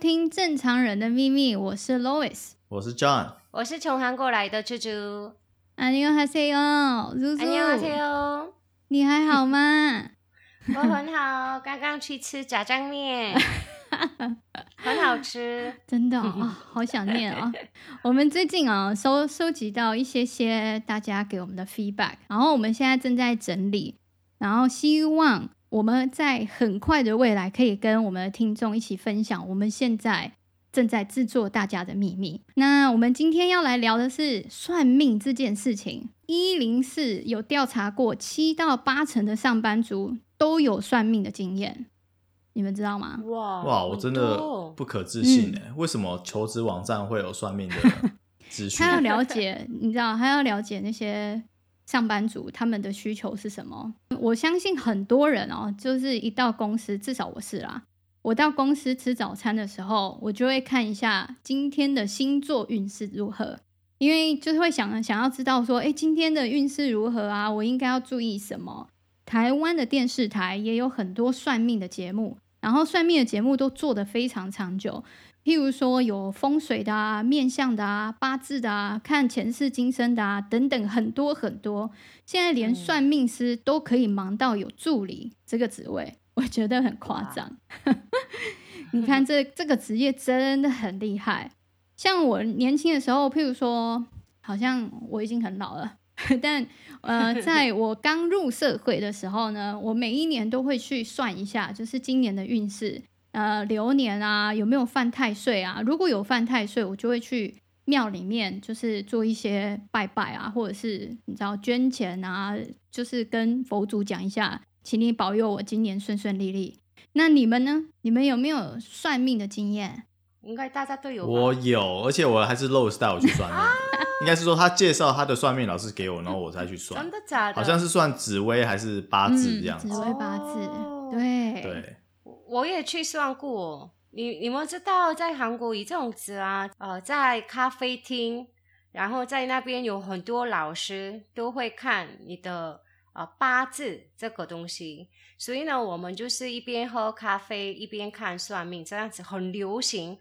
听《正常人的秘密》，我是 Lois，我是 John，我是从韩国来的猪猪。안녕하세요，猪猪。안녕하세요，你还好吗？我很好，刚刚去吃炸酱面，很好吃，真的啊、哦，好想念啊、哦！我们最近啊、哦，收收集到一些些大家给我们的 feedback，然后我们现在正在整理，然后希望。 我们在很快的未来可以跟我们的听众一起分享我们现在正在制作大家的秘密。那我们今天要来聊的是算命这件事情。一零四有调查过，七到八成的上班族都有算命的经验，你们知道吗？哇哇，我真的不可置信哎！为什么求职网站会有算命的 资讯？他要了解，你知道，他要了解那些。上班族他们的需求是什么？我相信很多人哦，就是一到公司，至少我是啦。我到公司吃早餐的时候，我就会看一下今天的星座运势如何，因为就是会想想要知道说，诶，今天的运势如何啊？我应该要注意什么？台湾的电视台也有很多算命的节目，然后算命的节目都做得非常长久。譬如说有风水的啊、面相的啊、八字的啊、看前世今生的啊等等，很多很多。现在连算命师都可以忙到有助理这个职位，我觉得很夸张。你看这这个职业真的很厉害。像我年轻的时候，譬如说，好像我已经很老了，但呃，在我刚入社会的时候呢，我每一年都会去算一下，就是今年的运势。呃，流年啊，有没有犯太岁啊？如果有犯太岁，我就会去庙里面，就是做一些拜拜啊，或者是你知道捐钱啊，就是跟佛祖讲一下，请你保佑我今年顺顺利利。那你们呢？你们有没有算命的经验？应该大家都有。我有，而且我还是 Rose 带我去算命。应该是说他介绍他的算命老师给我，然后我才去算。真的假的？好像是算紫薇还是八字这样子。嗯、紫薇八字，对对。我也去算过，你你们知道，在韩国有这种子啊，呃，在咖啡厅，然后在那边有很多老师都会看你的呃八字这个东西，所以呢，我们就是一边喝咖啡一边看算命，这样子很流行。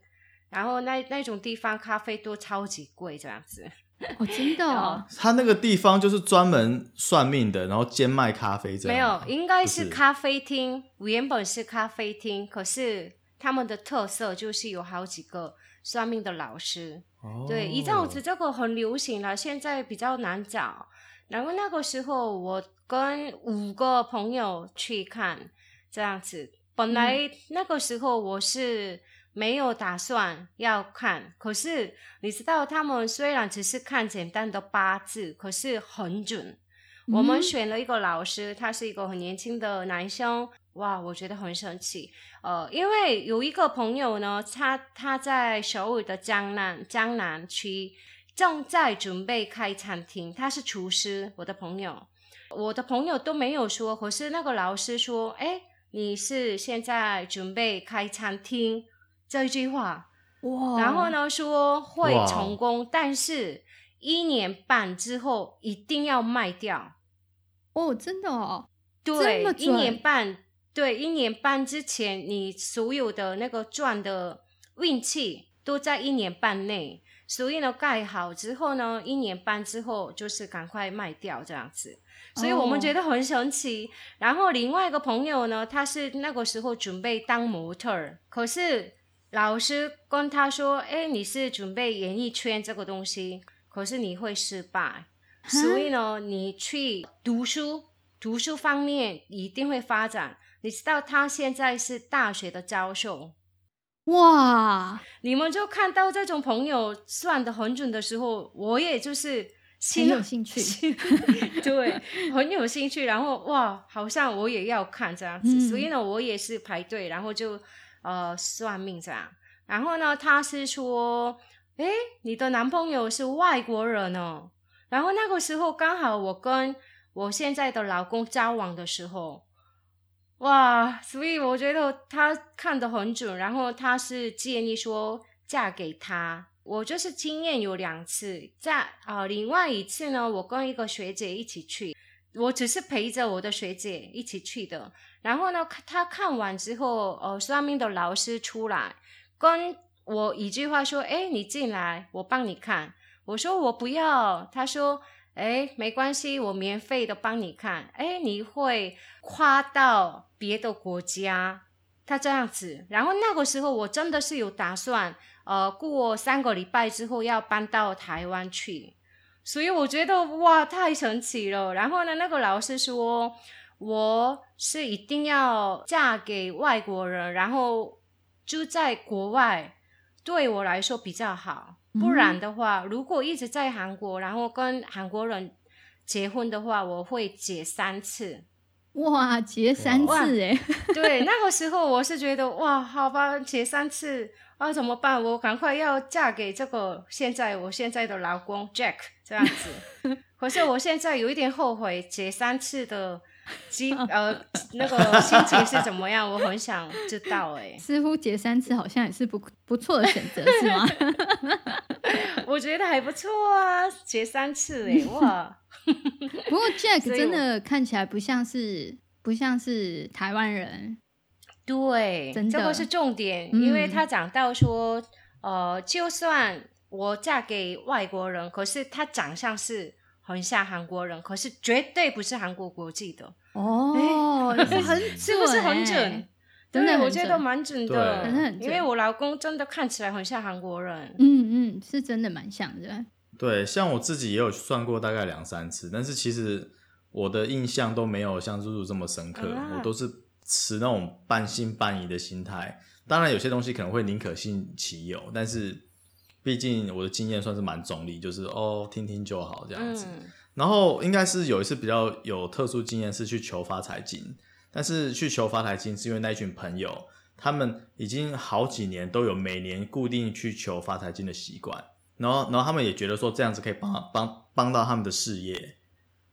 然后那那种地方咖啡都超级贵，这样子。哦，真的哦，他那个地方就是专门算命的，然后兼卖咖啡这样。没有，应该是咖啡厅，原本是咖啡厅，可是他们的特色就是有好几个算命的老师。哦，对，一阵子这个很流行了，现在比较难找。然后那个时候我跟五个朋友去看，这样子。本来那个时候我是。没有打算要看，可是你知道，他们虽然只是看简单的八字，可是很准。嗯、我们选了一个老师，他是一个很年轻的男生，哇，我觉得很神奇。呃，因为有一个朋友呢，他他在首尔的江南江南区正在准备开餐厅，他是厨师。我的朋友，我的朋友都没有说，可是那个老师说：“哎，你是现在准备开餐厅？”这一句话，哇！然后呢，说会成功，但是一年半之后一定要卖掉。哦，真的哦，对，一年半，对，一年半之前，你所有的那个赚的运气都在一年半内。所以呢，盖好之后呢，一年半之后就是赶快卖掉这样子。所以我们觉得很神奇。哦。然后另外一个朋友呢，他是那个时候准备当模特儿，可是。老师跟他说：“哎，你是准备演艺圈这个东西，可是你会失败，所以呢，你去读书，读书方面一定会发展。你知道他现在是大学的教授，哇！你们就看到这种朋友算的很准的时候，我也就是很有兴趣，对，很有兴趣。然后哇，好像我也要看这样子，嗯、所以呢，我也是排队，然后就。”呃，算命这样，然后呢，他是说，诶，你的男朋友是外国人哦。然后那个时候刚好我跟我现在的老公交往的时候，哇，所以我觉得他看得很准。然后他是建议说嫁给他，我就是经验有两次，在啊、呃，另外一次呢，我跟一个学姐一起去。我只是陪着我的学姐一起去的，然后呢，她看完之后，呃，算命的老师出来跟我一句话说：“哎，你进来，我帮你看。”我说：“我不要。”他说：“哎，没关系，我免费的帮你看。”哎，你会跨到别的国家，他这样子。然后那个时候我真的是有打算，呃，过三个礼拜之后要搬到台湾去。所以我觉得哇，太神奇了。然后呢，那个老师说，我是一定要嫁给外国人，然后住在国外，对我来说比较好。不然的话，如果一直在韩国，然后跟韩国人结婚的话，我会结三次。哇，结三次哎！对，那个时候我是觉得哇，好吧，结三次啊，怎么办？我赶快要嫁给这个现在我现在的老公 Jack 这样子。可是我现在有一点后悔结三次的。呃，那个心情是怎么样？我很想知道哎。似乎结三次好像也是不不错的选择，是吗？我觉得还不错啊，结三次哎，哇！不过 Jack 真的看起来不像是不像是台湾人，对，真的，这个是重点，嗯、因为他讲到说，呃，就算我嫁给外国人，可是他长相是。很像韩国人，可是绝对不是韩国国籍的哦，是很 是不是很准？对，对我觉得蛮准的，对因为我老公真的看起来很像韩国人。嗯嗯，是真的蛮像的。对，像我自己也有算过大概两三次，但是其实我的印象都没有像露露这么深刻，啊、我都是持那种半信半疑的心态。当然，有些东西可能会宁可信其有，但是。毕竟我的经验算是蛮中立，就是哦，听听就好这样子。嗯、然后应该是有一次比较有特殊经验是去求发财金，但是去求发财金是因为那一群朋友，他们已经好几年都有每年固定去求发财金的习惯，然后然后他们也觉得说这样子可以帮帮帮到他们的事业。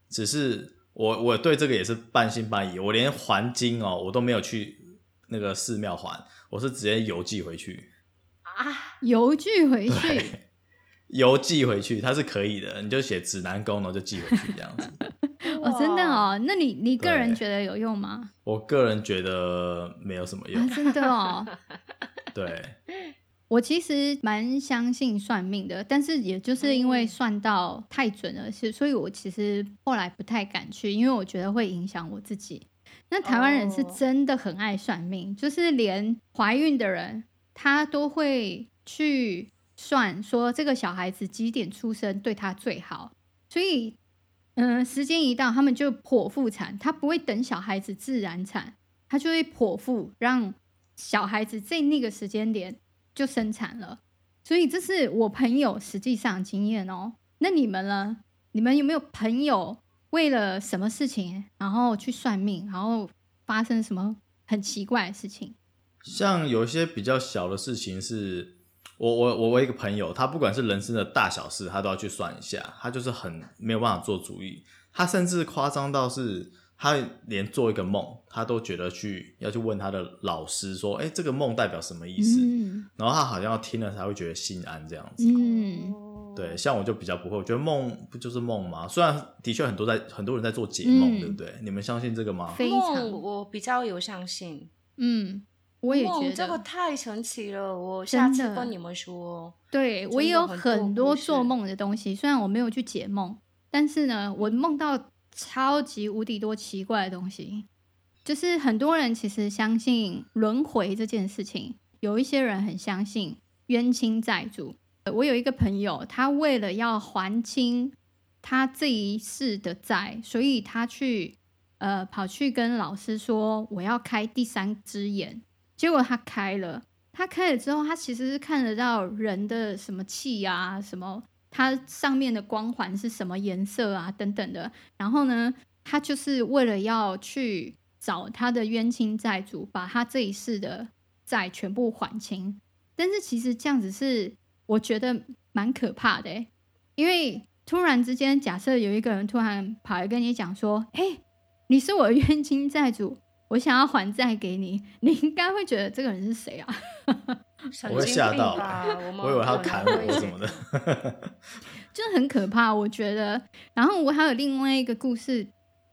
只是我我对这个也是半信半疑，我连还金哦，我都没有去那个寺庙还，我是直接邮寄回去。啊，邮寄回去，邮寄回去，它是可以的，你就写指南宫，然后就寄回去这样子。哦，真的哦？那你你个人觉得有用吗？我个人觉得没有什么用，啊、真的哦。对，我其实蛮相信算命的，但是也就是因为算到太准了，是，所以我其实后来不太敢去，因为我觉得会影响我自己。那台湾人是真的很爱算命，哦、就是连怀孕的人。他都会去算，说这个小孩子几点出生对他最好，所以，嗯、时间一到，他们就剖腹产，他不会等小孩子自然产，他就会剖腹，让小孩子在那个时间点就生产了。所以这是我朋友实际上经验哦。那你们呢？你们有没有朋友为了什么事情，然后去算命，然后发生什么很奇怪的事情？像有一些比较小的事情是，我我我我一个朋友，他不管是人生的大小事，他都要去算一下。他就是很没有办法做主意，他甚至夸张到是，他连做一个梦，他都觉得去要去问他的老师说，哎，这个梦代表什么意思？嗯、然后他好像要听了才会觉得心安这样子。嗯，对，像我就比较不会，我觉得梦不就是梦吗？虽然的确很多在很多人在做解梦，嗯、对不对？你们相信这个吗？非常，我比较有相信。嗯。我也觉得这个太神奇了，我下次跟你们说。对，我也有很多做梦的东西，虽然我没有去解梦，但是呢，我梦到超级无敌多奇怪的东西。就是很多人其实相信轮回这件事情，有一些人很相信冤亲债主。我有一个朋友，他为了要还清他这一世的债，所以他去呃跑去跟老师说，我要开第三只眼。结果他开了，他开了之后，他其实是看得到人的什么气啊，什么他上面的光环是什么颜色啊，等等的。然后呢，他就是为了要去找他的冤亲债主，把他这一世的债全部还清。但是其实这样子是我觉得蛮可怕的，因为突然之间，假设有一个人突然跑来跟你讲说：“哎，你是我的冤亲债主。”我想要还债给你，你应该会觉得这个人是谁啊？我会吓到，我以为他要砍我什么的，就很可怕。我觉得，然后我还有另外一个故事，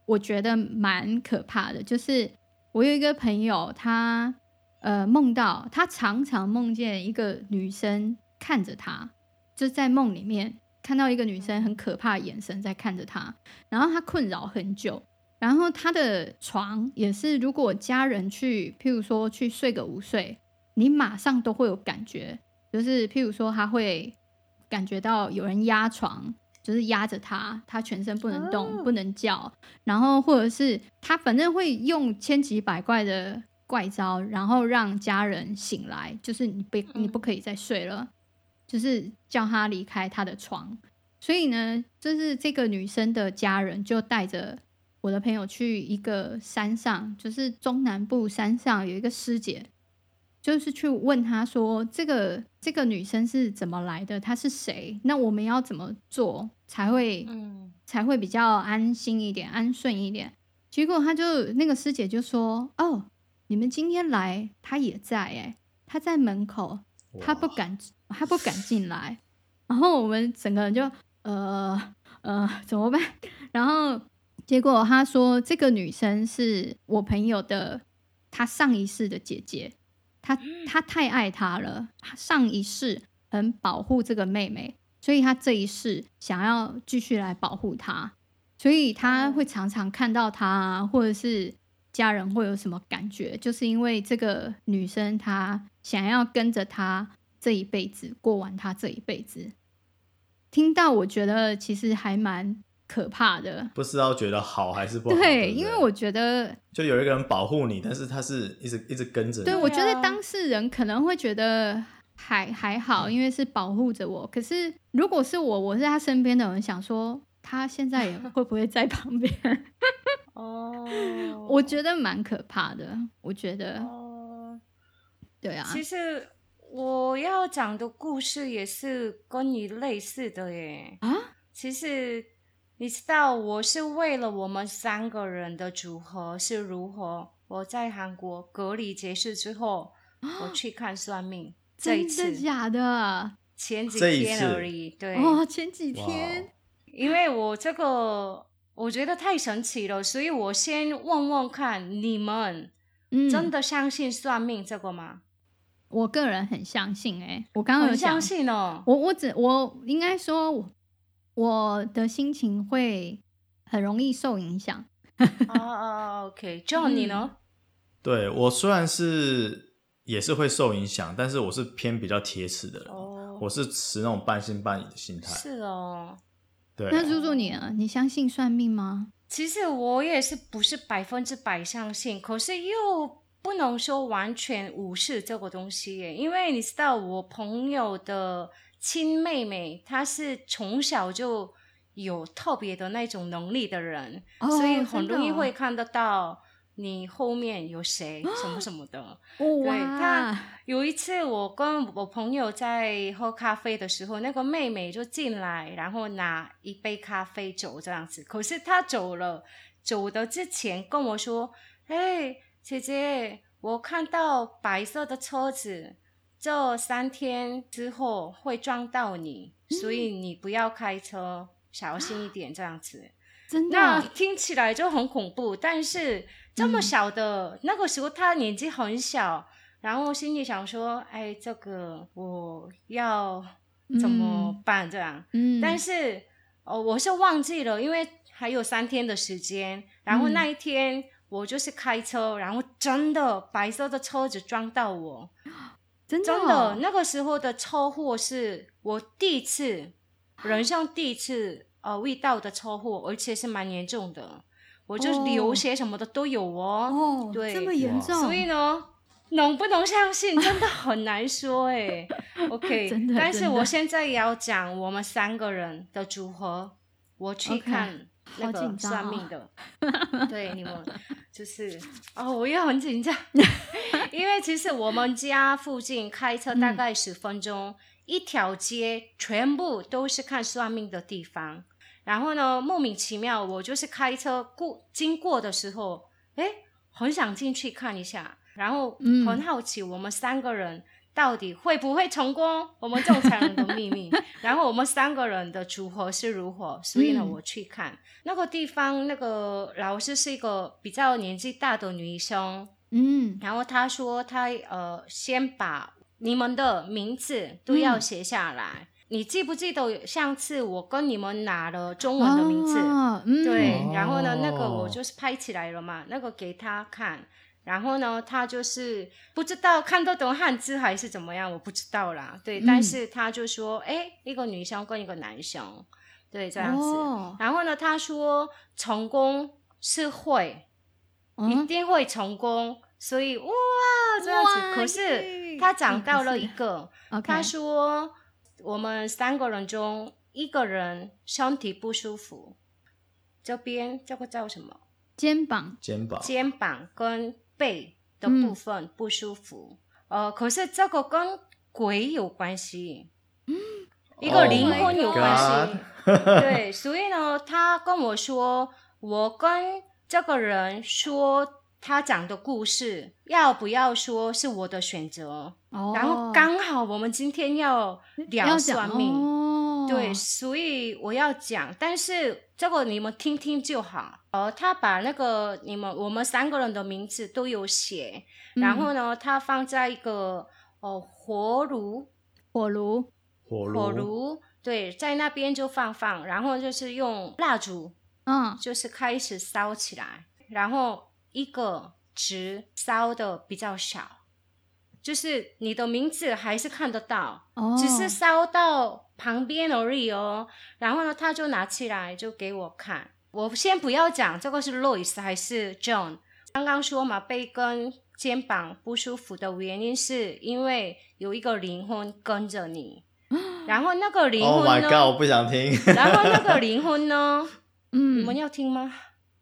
我觉得蛮可怕的，就是我有一个朋友，他呃梦到他常常梦见一个女生看着他，就在梦里面看到一个女生很可怕的眼神在看着他，然后他困扰很久。然后他的床也是，如果家人去，譬如说去睡个午睡，你马上都会有感觉，就是譬如说他会感觉到有人压床，就是压着他，他全身不能动，不能叫，然后或者是他反正会用千奇百怪的怪招，然后让家人醒来，就是你不你不可以再睡了，就是叫他离开他的床。所以呢，就是这个女生的家人就带着。我的朋友去一个山上，就是中南部山上有一个师姐，就是去问她说：“这个这个女生是怎么来的？她是谁？那我们要怎么做才会，嗯，才会比较安心一点，安顺一点？”结果她就那个师姐就说：“哦，你们今天来，她也在，哎，她在门口，她不敢，她不敢进来。”然后我们整个人就呃呃怎么办？然后。结果他说，这个女生是我朋友的，她上一世的姐姐，她她太爱她了，上一世很保护这个妹妹，所以她这一世想要继续来保护她，所以她会常常看到她，或者是家人会有什么感觉，就是因为这个女生她想要跟着她这一辈子过完她这一辈子。听到我觉得其实还蛮。可怕的，不知道觉得好还是不好。对，对对，因为我觉得就有一个人保护你，但是他是一直一直跟着你。对，我觉得当事人可能会觉得还还好，因为是保护着我。可是如果是我，我是他身边的人，想说他现在也会不会在旁边？哦，我觉得蛮可怕的。我觉得，哦，对啊。其实我要讲的故事也是跟你类似的耶。啊，其实。你知道我是为了我们三个人的组合是如何？我在韩国隔离结束之后，我去看算命。这一次真的假的？前几天而已。对哦，前几天。因为我这个我觉得太神奇了，所以我先问问看你们，真的相信算命这个吗？嗯、我个人很相信、欸。哎，我刚刚有相信哦。我我只我应该说。我的心情会很容易受影响。哦哦，OK，John，你呢？对，我虽然是也是会受影响，但是我是偏比较铁齿的人。哦，我是持那种半信半疑的心态。是哦，对。那朱朱你呢？你相信算命吗？其实我也是不是百分之百相信，可是又不能说完全无视这个东西耶，因为你知道我朋友的。亲妹妹，她是从小就有特别的那种能力的人，哦、所以很容易会看得到你后面有谁 什么什么的。哦、对，她有一次，我跟我朋友在喝咖啡的时候，那个妹妹就进来，然后拿一杯咖啡走这样子。可是她走了，走的之前跟我说：“哎，姐姐，我看到白色的车子。”这三天之后会撞到你，嗯、所以你不要开车，小心一点，这样子。真的？那听起来就很恐怖。但是这么小的、嗯、那个时候，他年纪很小，然后心里想说：“哎，这个我要怎么办？”这样。嗯。但是哦，我是忘记了，因为还有三天的时间。然后那一天我就是开车，然后真的白色的车子撞到我。真的，真的，那个时候的车祸是我第一次，人生第一次呃遇到的车祸，而且是蛮严重的，我就流血什么的都有哦。哦，对，这么严重，所以呢，能不能相信真的很难说哎。OK，真的，但是我现在也要讲我们三个人的组合，我去看。Okay. 那个算命的，哦、对你们就是哦，我也很紧张，因为其实我们家附近开车大概十分钟，嗯、一条街全部都是看算命的地方。然后呢，莫名其妙，我就是开车过经过的时候，哎，很想进去看一下，然后很好奇我们三个人。到底会不会成功？我们正常人的秘密。然后我们三个人的组合是如何？所以呢，嗯、我去看那个地方，那个老师是一个比较年纪大的女生，嗯，然后她说她呃，先把你们的名字都要写下来。嗯、你记不记得上次我跟你们拿了中文的名字？哦嗯、对，然后呢，那个我就是拍起来了嘛，那个给他看。然后呢，他就是不知道看得懂汉字还是怎么样，我不知道啦。对，嗯、但是他就说，哎，一个女生跟一个男生，对，这样子。哦、然后呢，他说成功是会，嗯、一定会成功，所以哇，这样子。可是他讲到了一个，嗯、他说我们三个人中一个人身体不舒服，这边这个叫什么？肩膀，肩膀，肩膀跟。背的部分不舒服，嗯、呃，可是这个跟鬼有关系，嗯，一个灵魂有关系，oh、对，所以呢，他跟我说，我跟这个人说他讲的故事，要不要说是我的选择，oh、然后刚好我们今天要聊算命。对，所以我要讲，但是这个你们听听就好。呃，他把那个你们我们三个人的名字都有写，嗯、然后呢，他放在一个哦火炉，火炉，火炉，火炉，对，在那边就放放，然后就是用蜡烛，嗯，就是开始烧起来，然后一个纸烧的比较小。就是你的名字还是看得到，oh. 只是烧到旁边而已哦。然后呢，他就拿起来就给我看。我先不要讲这个是 Louis 还是 John。刚刚说嘛，背跟肩膀不舒服的原因是因为有一个灵魂跟着你。然后那个灵魂呢？Oh my God，我不想听。然后那个灵魂呢？嗯，你们要听吗？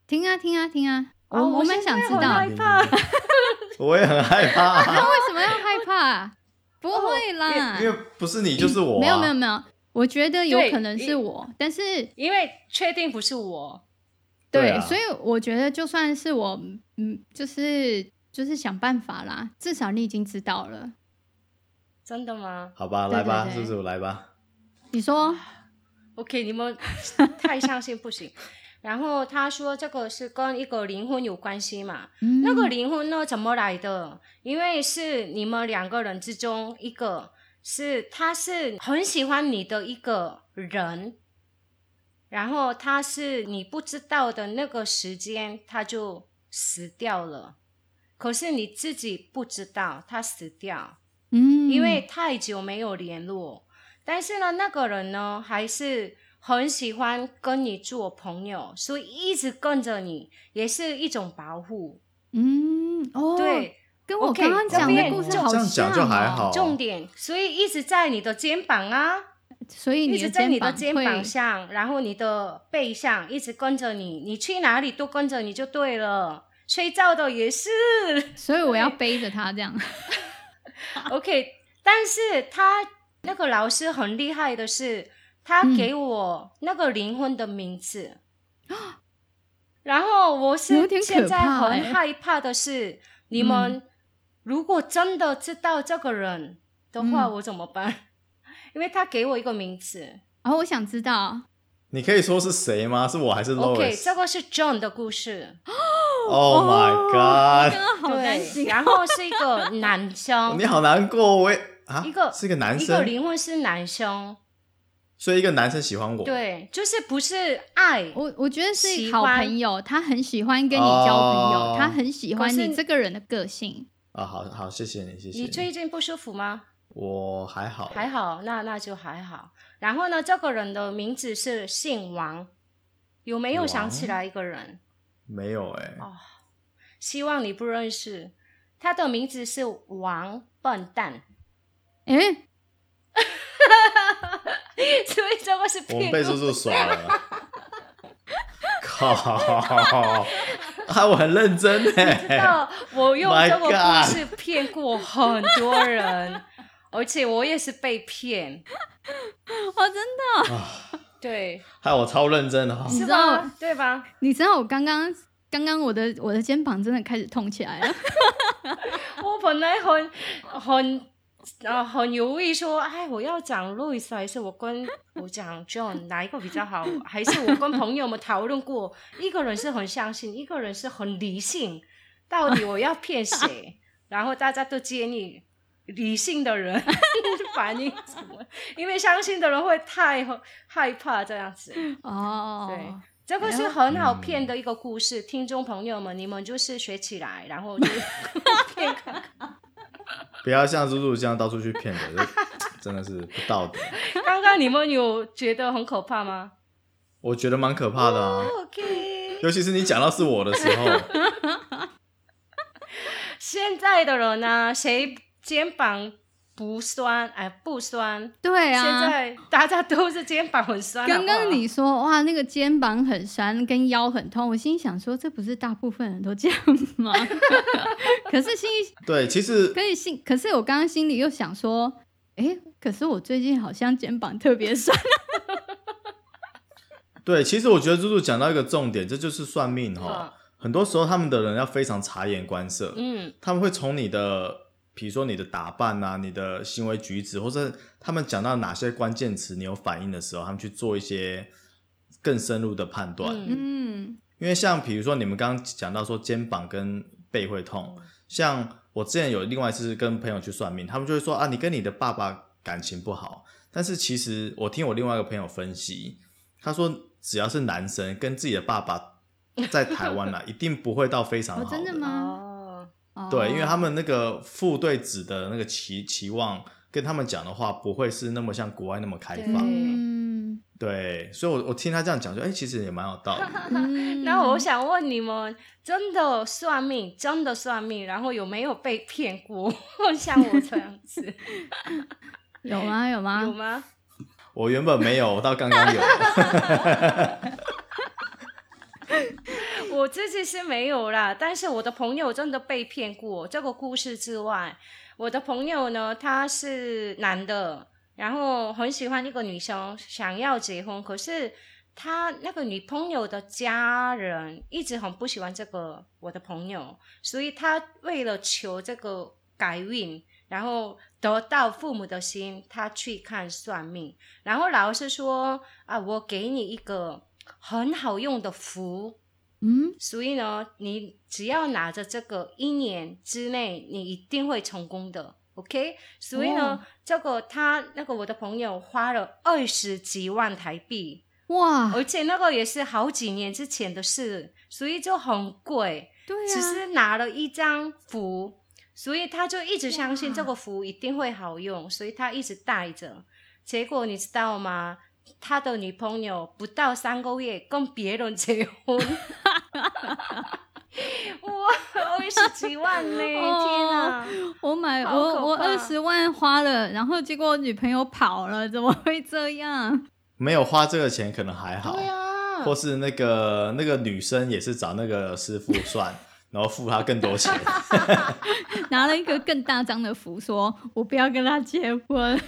听啊，听啊，听啊！我我们想知道。害怕。我也很害怕、啊。那为什么要害怕？不会啦，因为不是你就是我、啊。没有没有没有，我觉得有可能是我，但是因为确定不是我，对，对啊、所以我觉得就算是我，嗯，就是就是想办法啦，至少你已经知道了。真的吗？好吧，来吧，叔叔来吧。你说，OK，你们 太相信不行。然后他说这个是跟一个灵魂有关系嘛？嗯、那个灵魂呢，怎么来的？因为是你们两个人之中一个是他是很喜欢你的一个人，然后他是你不知道的那个时间他就死掉了，可是你自己不知道他死掉，嗯，因为太久没有联络，但是呢，那个人呢还是。很喜欢跟你做朋友，所以一直跟着你，也是一种保护。嗯，哦，对，跟我刚刚讲的故事好像。这样讲就还好。重点，所以一直在你的肩膀啊，所以你一直在你的肩膀上，然后你的背上一直跟着你，你去哪里都跟着你就对了。睡觉的也是，所以我要背着他这样。OK，但是他那个老师很厉害的是。他给我那个灵魂的名字，嗯、然后我是现在很害怕的是，你们如果真的知道这个人的话，嗯、我怎么办？因为他给我一个名字，哦，我想知道，你可以说是谁吗？是我还是 Louis？OK，、okay, 这个是 John 的故事。Oh my god！对，然后是一个男生，你好难过，我也啊，一个是一个男生，一个灵魂是男生。所以一个男生喜欢我，对，就是不是爱我，我觉得是好朋友，他很喜欢跟你交朋友，哦、他很喜欢你这个人的个性。啊、哦，好好，谢谢你，谢谢你。你最近不舒服吗？我还好，还好，那那就还好。然后呢，这个人的名字是姓王，有没有想起来一个人？没有哎、欸。哦，希望你不认识，他的名字是王笨蛋。诶 所以这个是骗我们被叔叔耍了，靠！啊，我很认真哎，知道我用这个故事骗过很多人，而且我也是被骗，哦，真的，对，害我超认真的，你知道对吧？你知道我刚刚刚刚我的我的肩膀真的开始痛起来了，我本来很很。然后很犹豫说：“哎，我要讲 Louis 还是我跟我讲 John 哪一个比较好？还是我跟朋友们讨论过，一个人是很相信，一个人是很理性，到底我要骗谁？然后大家都建议理性的人 反应什么？因为相信的人会太害怕这样子。哦，对，这个是很好骗的一个故事，听众朋友们，你们就是学起来，然后就骗看看。不要像露露这样到处去骗的，真的是不道德。刚刚你们有觉得很可怕吗？我觉得蛮可怕的啊。Oh, 尤其是你讲到是我的时候。现在的人呢、啊，谁肩膀不酸？哎，不酸。对啊。现在大家都是肩膀很酸。刚刚你说哇，那个肩膀很酸，跟腰很痛，我心里想说，这不是大部分人都这样吗？可是心里对，其实可以心，可是我刚刚心里又想说，哎，可是我最近好像肩膀特别酸。对，其实我觉得露露讲到一个重点，这就是算命哈、哦。很多时候，他们的人要非常察言观色。嗯，他们会从你的，比如说你的打扮啊，你的行为举止，或者他们讲到哪些关键词，你有反应的时候，他们去做一些更深入的判断。嗯，因为像比如说你们刚刚讲到说肩膀跟背会痛，像我之前有另外一次跟朋友去算命，他们就会说啊，你跟你的爸爸感情不好。但是其实我听我另外一个朋友分析，他说只要是男生跟自己的爸爸。在台湾啦，一定不会到非常好的。哦，真的吗？哦，对，因为他们那个父对子的那个期期望，跟他们讲的话，不会是那么像国外那么开放。嗯，对，所以我我听他这样讲，就哎，其实也蛮有道理。嗯，那我想问你们，真的算命，真的算命，然后有没有被骗过？像我这样子，有吗？有吗？有吗？我原本没有，我到刚刚有。我自己是没有啦，但是我的朋友真的被骗过。这个故事之外，我的朋友呢，他是男的，然后很喜欢一个女生，想要结婚，可是他那个女朋友的家人一直很不喜欢这个我的朋友，所以他为了求这个改运，然后得到父母的心，他去看算命，然后老师说啊，我给你一个。很好用的符，嗯，所以呢，你只要拿着这个，一年之内你一定会成功的，OK？所以呢，哦、这个他那个我的朋友花了二十几万台币，哇！而且那个也是好几年之前的事，所以就很贵，对、啊，只是拿了一张符，所以他就一直相信这个符一定会好用，所以他一直带着。结果你知道吗？他的女朋友不到三个月跟别人结婚，哇，二十几万呢！哦、天啊，我买我我二十万花了，然后结果我女朋友跑了，怎么会这样？没有花这个钱可能还好，对啊，或是那个那个女生也是找那个师傅算。然后付他更多钱，拿了一个更大张的符，说我不要跟他结婚。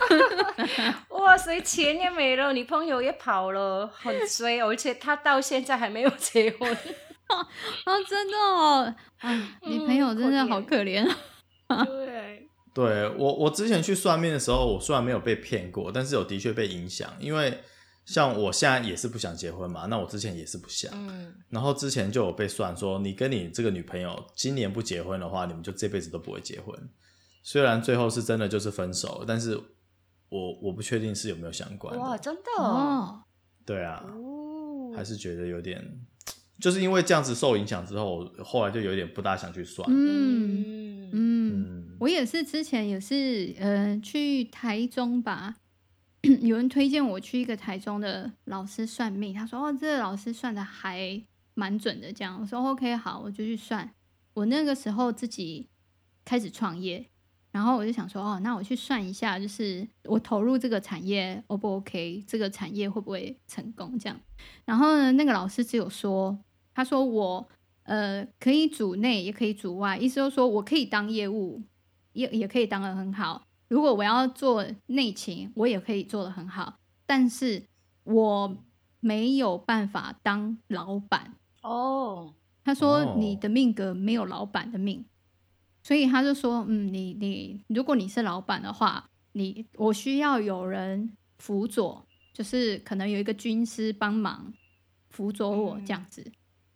哇塞，钱也没了，女朋友也跑了，很衰，而且他到现在还没有结婚。啊，真的哦，啊，女朋友真的好可怜。对，对我我之前去算命的时候，我虽然没有被骗过，但是有的确被影响，因为。像我现在也是不想结婚嘛，那我之前也是不想，嗯，然后之前就有被算说，你跟你这个女朋友今年不结婚的话，你们就这辈子都不会结婚。虽然最后是真的就是分手，但是我我不确定是有没有相关。哇，真的哦？对啊，哦，还是觉得有点，就是因为这样子受影响之后，后来就有点不大想去算。嗯嗯嗯，我也是之前也是，呃，去台中吧。有人推荐我去一个台中的老师算命，他说：“哦，这个老师算的还蛮准的。”这样我说：“OK，好，我就去算。”我那个时候自己开始创业，然后我就想说：“哦，那我去算一下，就是我投入这个产业 O 不 OK？这个产业会不会成功？”这样，然后呢，那个老师只有说：“他说我呃可以主内，也可以主外，意思就是说我可以当业务，也也可以当得很好。”如果我要做内勤，我也可以做得很好，但是我没有办法当老板哦。他说你的命格没有老板的命，哦、所以他就说，嗯，你你如果你是老板的话，你我需要有人辅佐，就是可能有一个军师帮忙辅佐我这样子。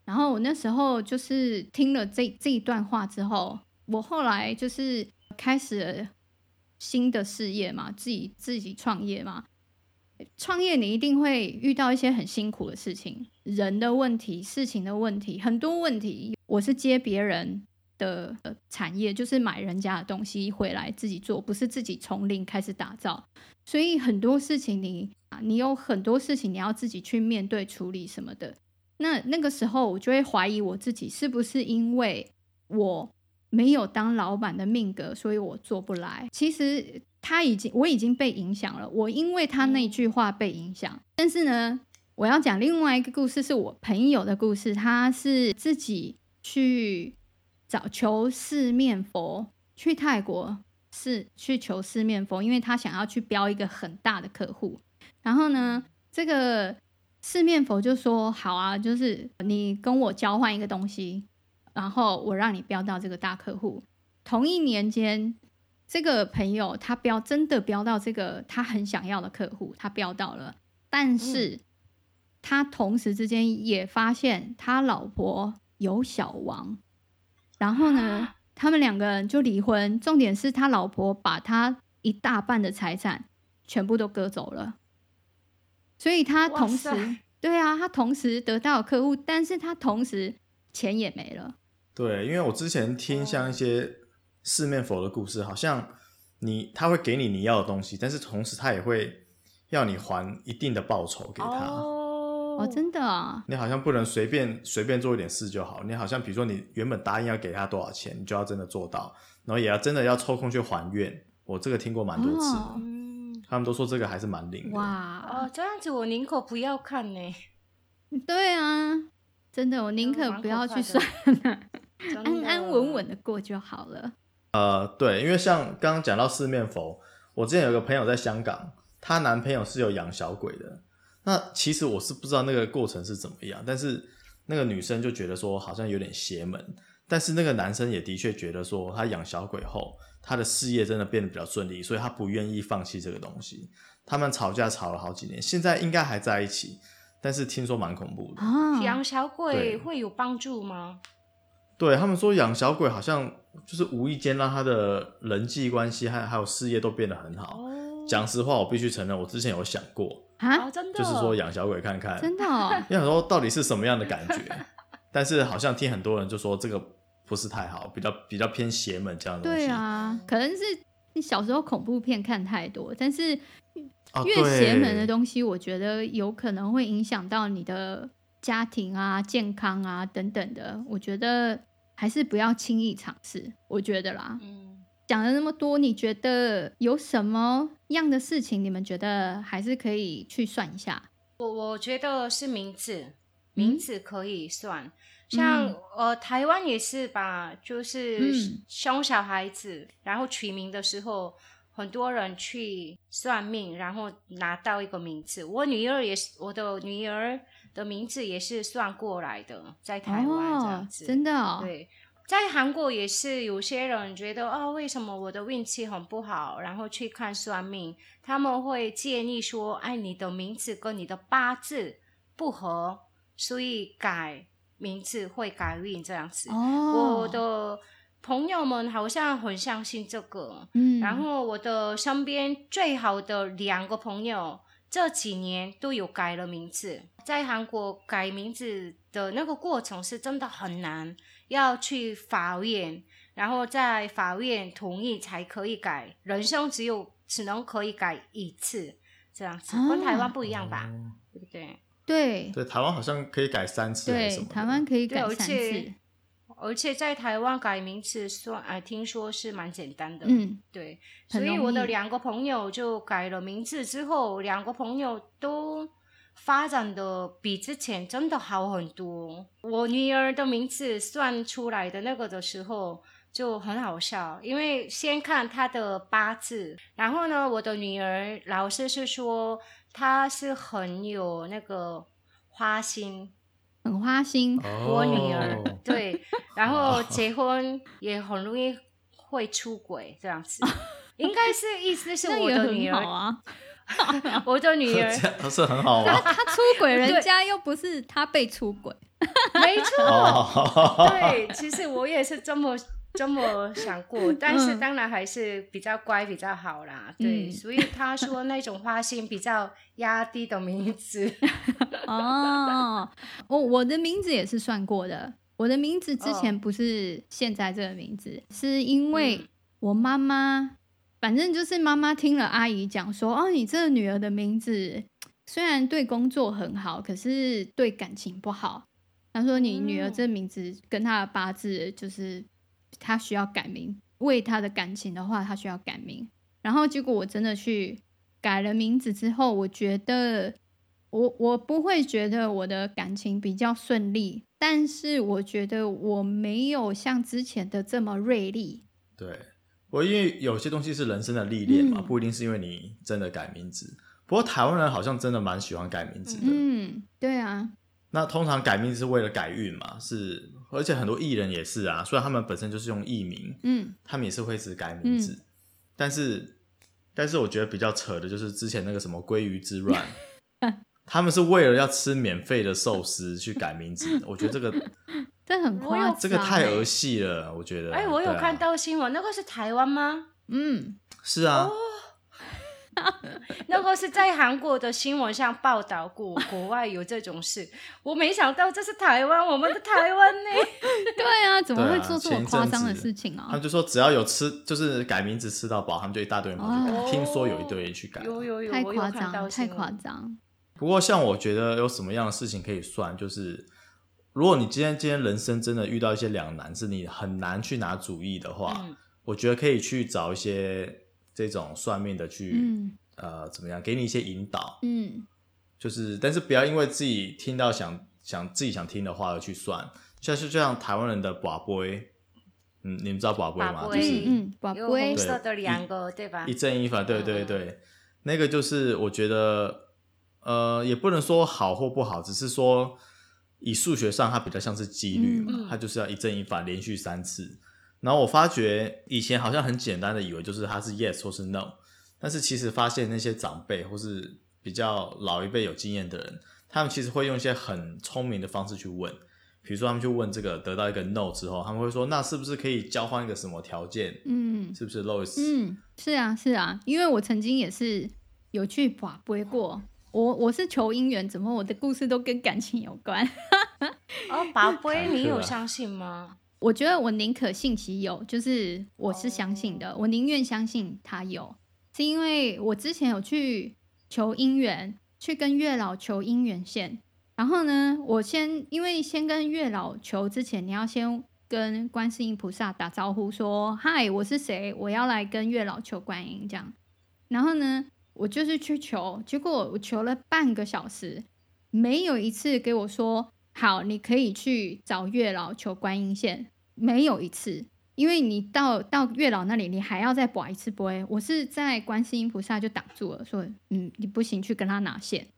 然后我那时候就是听了这这一段话之后，我后来就是开始了新的事业嘛，自己自己创业嘛。创业你一定会遇到一些很辛苦的事情，人的问题、事情的问题，很多问题。我是接别人的产业，就是买人家的东西回来自己做，不是自己从零开始打造。所以很多事情你啊，你有很多事情你要自己去面对处理什么的。那那个时候我就会怀疑我自己是不是因为我没有当老板的命格，所以我做不来。其实。他已经，我已经被影响了。我因为他那句话被影响。但是呢，我要讲另外一个故事，是我朋友的故事。他是自己去找求四面佛，去泰国是去求四面佛，因为他想要去标一个很大的客户。然后呢，这个四面佛就说：“好啊，就是你跟我交换一个东西，然后我让你标到这个大客户。”同一年间。这个朋友他标真的标到这个他很想要的客户，他标到了，但是他同时之间也发现他老婆有小王，然后呢，他们两个人就离婚。重点是他老婆把他一大半的财产全部都割走了，所以他同时对啊，他同时得到客户，但是他同时钱也没了。对，因为我之前听像一些。四面佛的故事，好像你他会给你你要的东西，但是同时他也会要你还一定的报酬给他。哦，真的啊！你好像不能随便随便做一点事就好。你好像比如说你原本答应要给他多少钱，你就要真的做到，然后也要真的要抽空去还愿。我这个听过蛮多次的，哦，他们都说这个还是蛮灵的。哇哦，这样子我宁可不要看呢。对啊，真的，我宁可不要去算了，安安稳稳的过就好了。呃，对，因为像刚刚讲到四面佛，我之前有个朋友在香港，她男朋友是有养小鬼的。那其实我是不知道那个过程是怎么样，但是那个女生就觉得说好像有点邪门，但是那个男生也的确觉得说他养小鬼后，他的事业真的变得比较顺利，所以他不愿意放弃这个东西。他们吵架吵了好几年，现在应该还在一起，但是听说蛮恐怖的。养小鬼会有帮助吗？对，他们说养小鬼好像就是无意间让他的人际关系还还有事业都变得很好。讲实话，我必须承认，我之前有想过啊，真的，就是说养小鬼看看，真的，哦，你想说到底是什么样的感觉？但是好像听很多人就说这个不是太好，比较比较偏邪门这样的东西。对啊，可能是你小时候恐怖片看太多，但是越邪门的东西，我觉得有可能会影响到你的家庭啊、健康啊等等的。我觉得。还是不要轻易尝试，我觉得啦。嗯，讲了那么多，你觉得有什么样的事情，你们觉得还是可以去算一下？我我觉得是名字，名字可以算。嗯、像、嗯、呃，台湾也是吧，就是生小孩子，嗯、然后取名的时候，很多人去算命，然后拿到一个名字。我女儿也是，我的女儿。的名字也是算过来的，在台湾这样子，哦、真的、哦、对，在韩国也是有些人觉得啊、哦，为什么我的运气很不好，然后去看算命，他们会建议说，哎，你的名字跟你的八字不合，所以改名字会改运这样子。哦、我的朋友们好像很相信这个，嗯，然后我的身边最好的两个朋友。这几年都有改了名字，在韩国改名字的那个过程是真的很难，要去法院，然后在法院同意才可以改。人生只有只能可以改一次，这样子，跟台湾不一样吧？哦、对不对？对对，台湾好像可以改三次，对，台湾可以改三次。而且在台湾改名字算，哎，听说是蛮简单的。嗯，对，所以我的两个朋友就改了名字之后，两个朋友都发展的比之前真的好很多。我女儿的名字算出来的那个的时候就很好笑，因为先看她的八字，然后呢，我的女儿老师是说她是很有那个花心。很花心，我女儿、oh. 对，然后结婚也很容易会出轨这样子，应该是意思是我的女儿 啊，我的女 儿。是很好啊，他 他出轨人家又不是他被出轨，没错，对，其实我也是这么这么想过，但是当然还是比较乖比较好啦。对，所以他说那种花心比较压低的名字。哦，我我的名字也是算过的，我的名字之前不是现在这个名字，是因为我妈妈。反正就是妈妈听了阿姨讲说，哦，你这个女儿的名字 虽然对工作很好，可是对感情不好。她说你女儿这名字跟她的八字就是她需要改名，为她的感情的话，她需要改名。然后结果我真的去改了名字之后，我觉得我我不会觉得我的感情比较顺利，但是我觉得我没有像之前的这么锐利。对。我因为有些东西是人生的历练嘛，不一定是因为你真的改名字。不过台湾人好像真的蛮喜欢改名字的。嗯，对啊。那通常改名字是为了改运嘛？是，而且很多艺人也是啊。虽然他们本身就是用艺名，嗯，他们也是会一直改名字。但是，但是我觉得比较扯的就是之前那个什么鲑鱼之乱，他们是为了要吃免费的寿司去改名字。我觉得这个。这很夸张，这个太儿戏了，我觉得。哎，我有看到新闻，啊、那个是台湾吗？嗯，是啊。哦、那个是在韩国的新闻上报道过，国外有这种事，我没想到这是台湾，我们的台湾呢？对啊，怎么会做这么夸张的事情啊？他们就说只要有吃，就是改名字吃到饱，他们就一大堆人跑去改。哦、听说有一堆人去改，有有有，太夸张，太夸张。不过像我觉得有什么样的事情可以算，就是。如果你今天今天人生真的遇到一些两难，是你很难去拿主意的话，嗯、我觉得可以去找一些这种算命的去，嗯、呃，怎么样，给你一些引导，嗯，就是，但是不要因为自己听到想想自己想听的话而去算，像是就像台湾人的寡杯，嗯，你们知道寡杯吗？就是嗯，跋杯，红色的两个，对。吧？一正一反，对对对，嗯、那个就是我觉得，呃，也不能说好或不好，只是说。以数学上，它比较像是几率嘛，它就是要一正一反连续三次。然后我发觉以前好像很简单的以为就是它是 yes 或是 no，但是其实发现那些长辈或是比较老一辈有经验的人，他们其实会用一些很聪明的方式去问。比如说他们去问这个，得到一个 no 之后，他们会说那是不是可以交换一个什么条件？嗯，是不是 Lois？嗯，是啊，是啊，因为我曾经也是有去把杯过。我我是求姻缘，怎么我的故事都跟感情有关？哦，跋杯，你有相信吗？我觉得我宁可信其有，就是我是相信的，我宁愿相信他有，是因为我之前有去求姻缘，去跟月老求姻缘线。然后呢，我先因为先跟月老求之前，你要先跟观世音菩萨打招呼，说嗨，我是谁？我要来跟月老求观音这样。然后呢？我就是去求，结果我求了半个小时，没有一次给我说好，你可以去找月老求观音线，没有一次，因为你到到月老那里，你还要再拔一次杯。我是在观世音菩萨就挡住了，说嗯，你不行，去跟他拿线。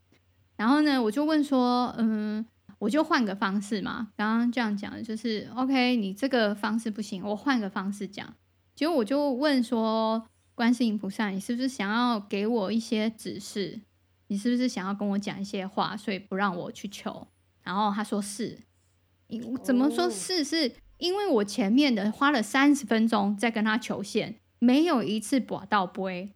然后呢，我就问说，嗯，我就换个方式嘛，刚刚这样讲就是 OK，你这个方式不行，我换个方式讲。结果我就问说。观世音菩萨，你是不是想要给我一些指示？你是不是想要跟我讲一些话，所以不让我去求？然后他说是，怎么说是？是因为我前面的花了三十分钟在跟他求线，没有一次拔到杯。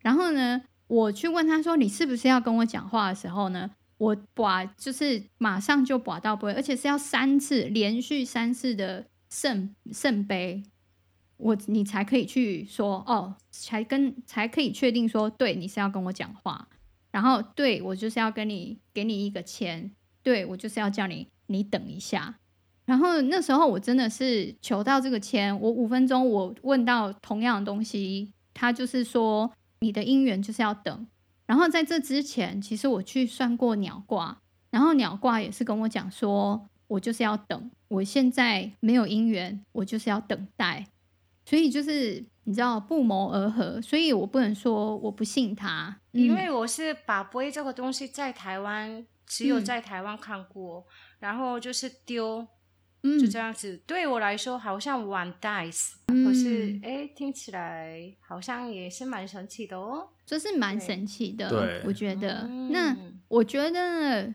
然后呢，我去问他说：“你是不是要跟我讲话的时候呢？”我拔就是马上就拔到杯，而且是要三次连续三次的圣圣杯。我你才可以去说哦，才跟才可以确定说，对，你是要跟我讲话，然后对，我就是要跟你给你一个签，对，我就是要叫你你等一下，然后那时候我真的是求到这个签，我五分钟我问到同样的东西，他就是说你的姻缘就是要等，然后在这之前，其实我去算过鸟卦，然后鸟卦也是跟我讲说，我就是要等，我现在没有姻缘，我就是要等待。所以就是你知道不谋而合，所以我不能说我不信他，嗯、因为我是把杯这个东西在台湾只有在台湾看过，嗯、然后就是丢，嗯、就这样子。对我来说好像玩 dice，、嗯、可是哎，听起来好像也是蛮神奇的哦，这是蛮神奇的，对我觉得。嗯、那我觉得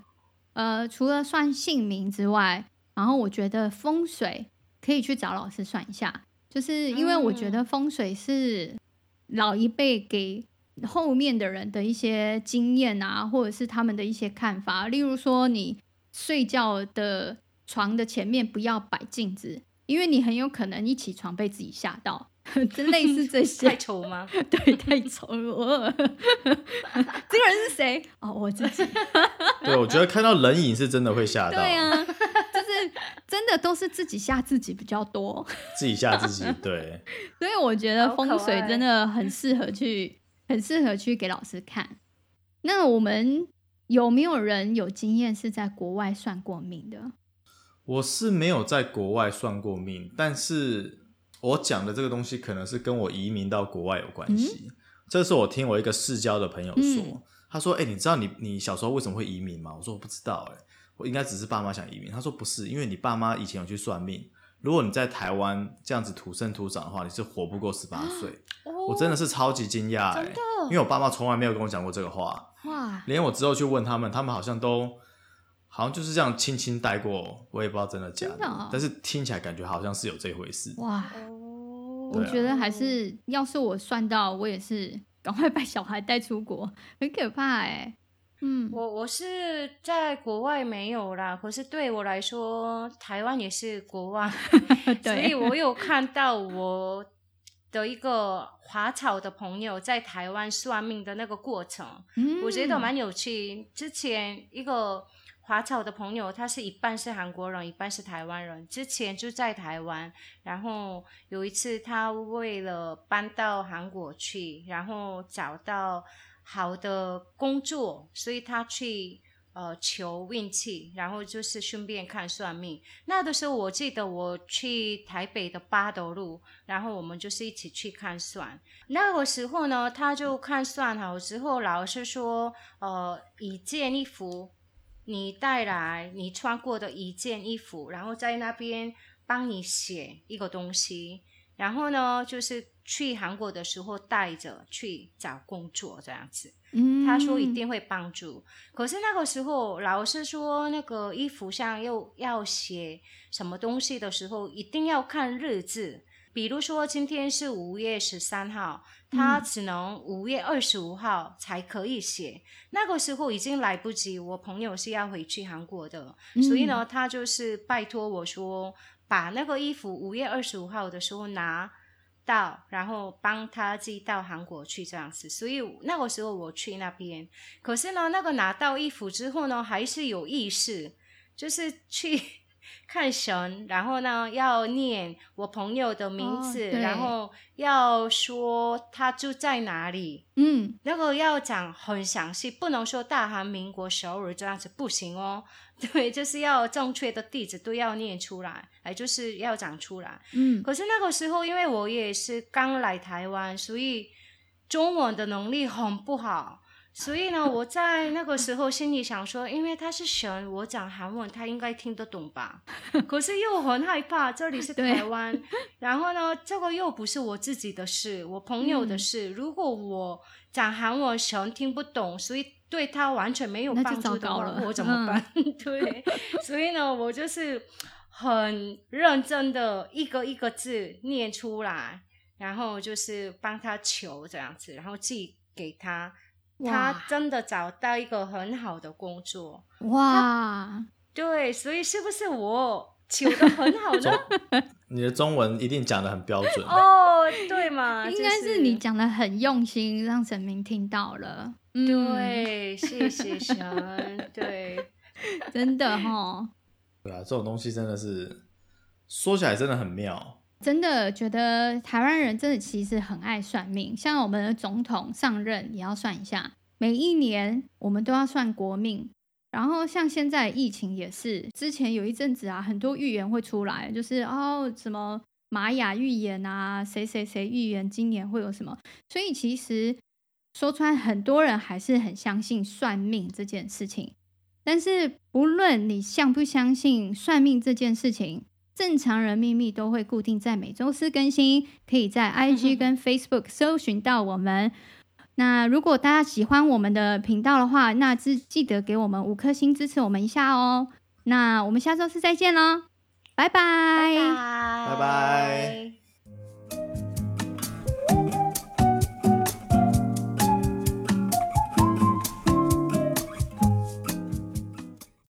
呃，除了算姓名之外。然后我觉得风水可以去找老师算一下，就是因为我觉得风水是老一辈给后面的人的一些经验啊，或者是他们的一些看法。例如说，你睡觉的床的前面不要摆镜子，因为你很有可能一起床被自己吓到。就类似这些。太丑吗？对，太丑了。这个人是谁？哦，我自己。对，我觉得看到人影是真的会吓到。对啊，就是真的都是自己吓自己比较多。自己吓自己，对。所以我觉得风水真的很适合去，很适合去给老师看。那我们有没有人有经验是在国外算过命的？我是没有在国外算过命，但是。我讲的这个东西可能是跟我移民到国外有关系。嗯、这是我听我一个世交的朋友说，嗯、他说：“哎、欸，你知道你你小时候为什么会移民吗？”我说：“我不知道、欸，哎，我应该只是爸妈想移民。”他说：“不是，因为你爸妈以前有去算命，如果你在台湾这样子土生土长的话，你是活不过十八岁。哦”我真的是超级惊讶、欸，因为我爸妈从来没有跟我讲过这个话。哇！连我之后去问他们，他们好像都好像就是这样轻轻带过，我也不知道真的假的，的但是听起来感觉好像是有这回事。哇！我觉得还是，要是我算到，我也是赶快 把小孩带出国，很可怕哎、欸。嗯，我我是在国外没有啦，可是对我来说，台湾也是国外，对所以我有看到我的一个华侨的朋友在台湾算命的那个过程，嗯、我觉得蛮有趣。之前一个。华侨的朋友，他是一半是韩国人，一半是台湾人。之前就在台湾，然后有一次他为了搬到韩国去，然后找到好的工作，所以他去呃求运气，然后就是顺便看算命。那个时候我记得我去台北的八德路，然后我们就是一起去看算。那个时候呢，他就看算好之后，老师说呃一件衣服。你带来你穿过的一件衣服，然后在那边帮你写一个东西，然后呢，就是去韩国的时候带着去找工作这样子。嗯，他说一定会帮助。可是那个时候老师说，那个衣服上又要写什么东西的时候，一定要看日子。比如说今天是五月十三号，他只能五月二十五号才可以写。嗯、那个时候已经来不及，我朋友是要回去韩国的，嗯、所以呢，他就是拜托我说，把那个衣服五月二十五号的时候拿到，然后帮他寄到韩国去这样子。所以那个时候我去那边，可是呢，那个拿到衣服之后呢，还是有意识，就是去。看神，然后呢，要念我朋友的名字，哦、然后要说他住在哪里。嗯，那个要讲很详细，不能说大韩民国首尔这样子不行哦。对，就是要正确的地址都要念出来，哎，就是要讲出来。嗯，可是那个时候，因为我也是刚来台湾，所以中文的能力很不好。所以呢，我在那个时候心里想说，因为他是神，我讲韩文，他应该听得懂吧？可是又很害怕，这里是台湾，然后呢，这个又不是我自己的事，我朋友的事。嗯、如果我讲韩文，神听不懂，所以对他完全没有帮助的话，我怎么办？嗯、对，所以呢，我就是很认真的一个一个字念出来，然后就是帮他求这样子，然后寄给他。他真的找到一个很好的工作哇！对，所以是不是我求的很好呢？你的中文一定讲的很标准哦，对嘛？应该是你讲的很用心，让神明听到了。嗯、对，谢谢神。对，真的哈。对啊，这种东西真的是说起来真的很妙。真的觉得台湾人真的其实很爱算命，像我们的总统上任也要算一下，每一年我们都要算国命。然后像现在疫情也是，之前有一阵子啊，很多预言会出来，就是哦什么玛雅预言啊，谁谁谁预言今年会有什么，所以其实说穿，很多人还是很相信算命这件事情。但是不论你相不相信算命这件事情。正常人秘密都会固定在每周四更新，可以在 IG 跟 Facebook 搜寻到我们。那如果大家喜欢我们的频道的话那记得给我们五颗星支持我们一下哦。那我们下周四再见喽拜拜。拜拜。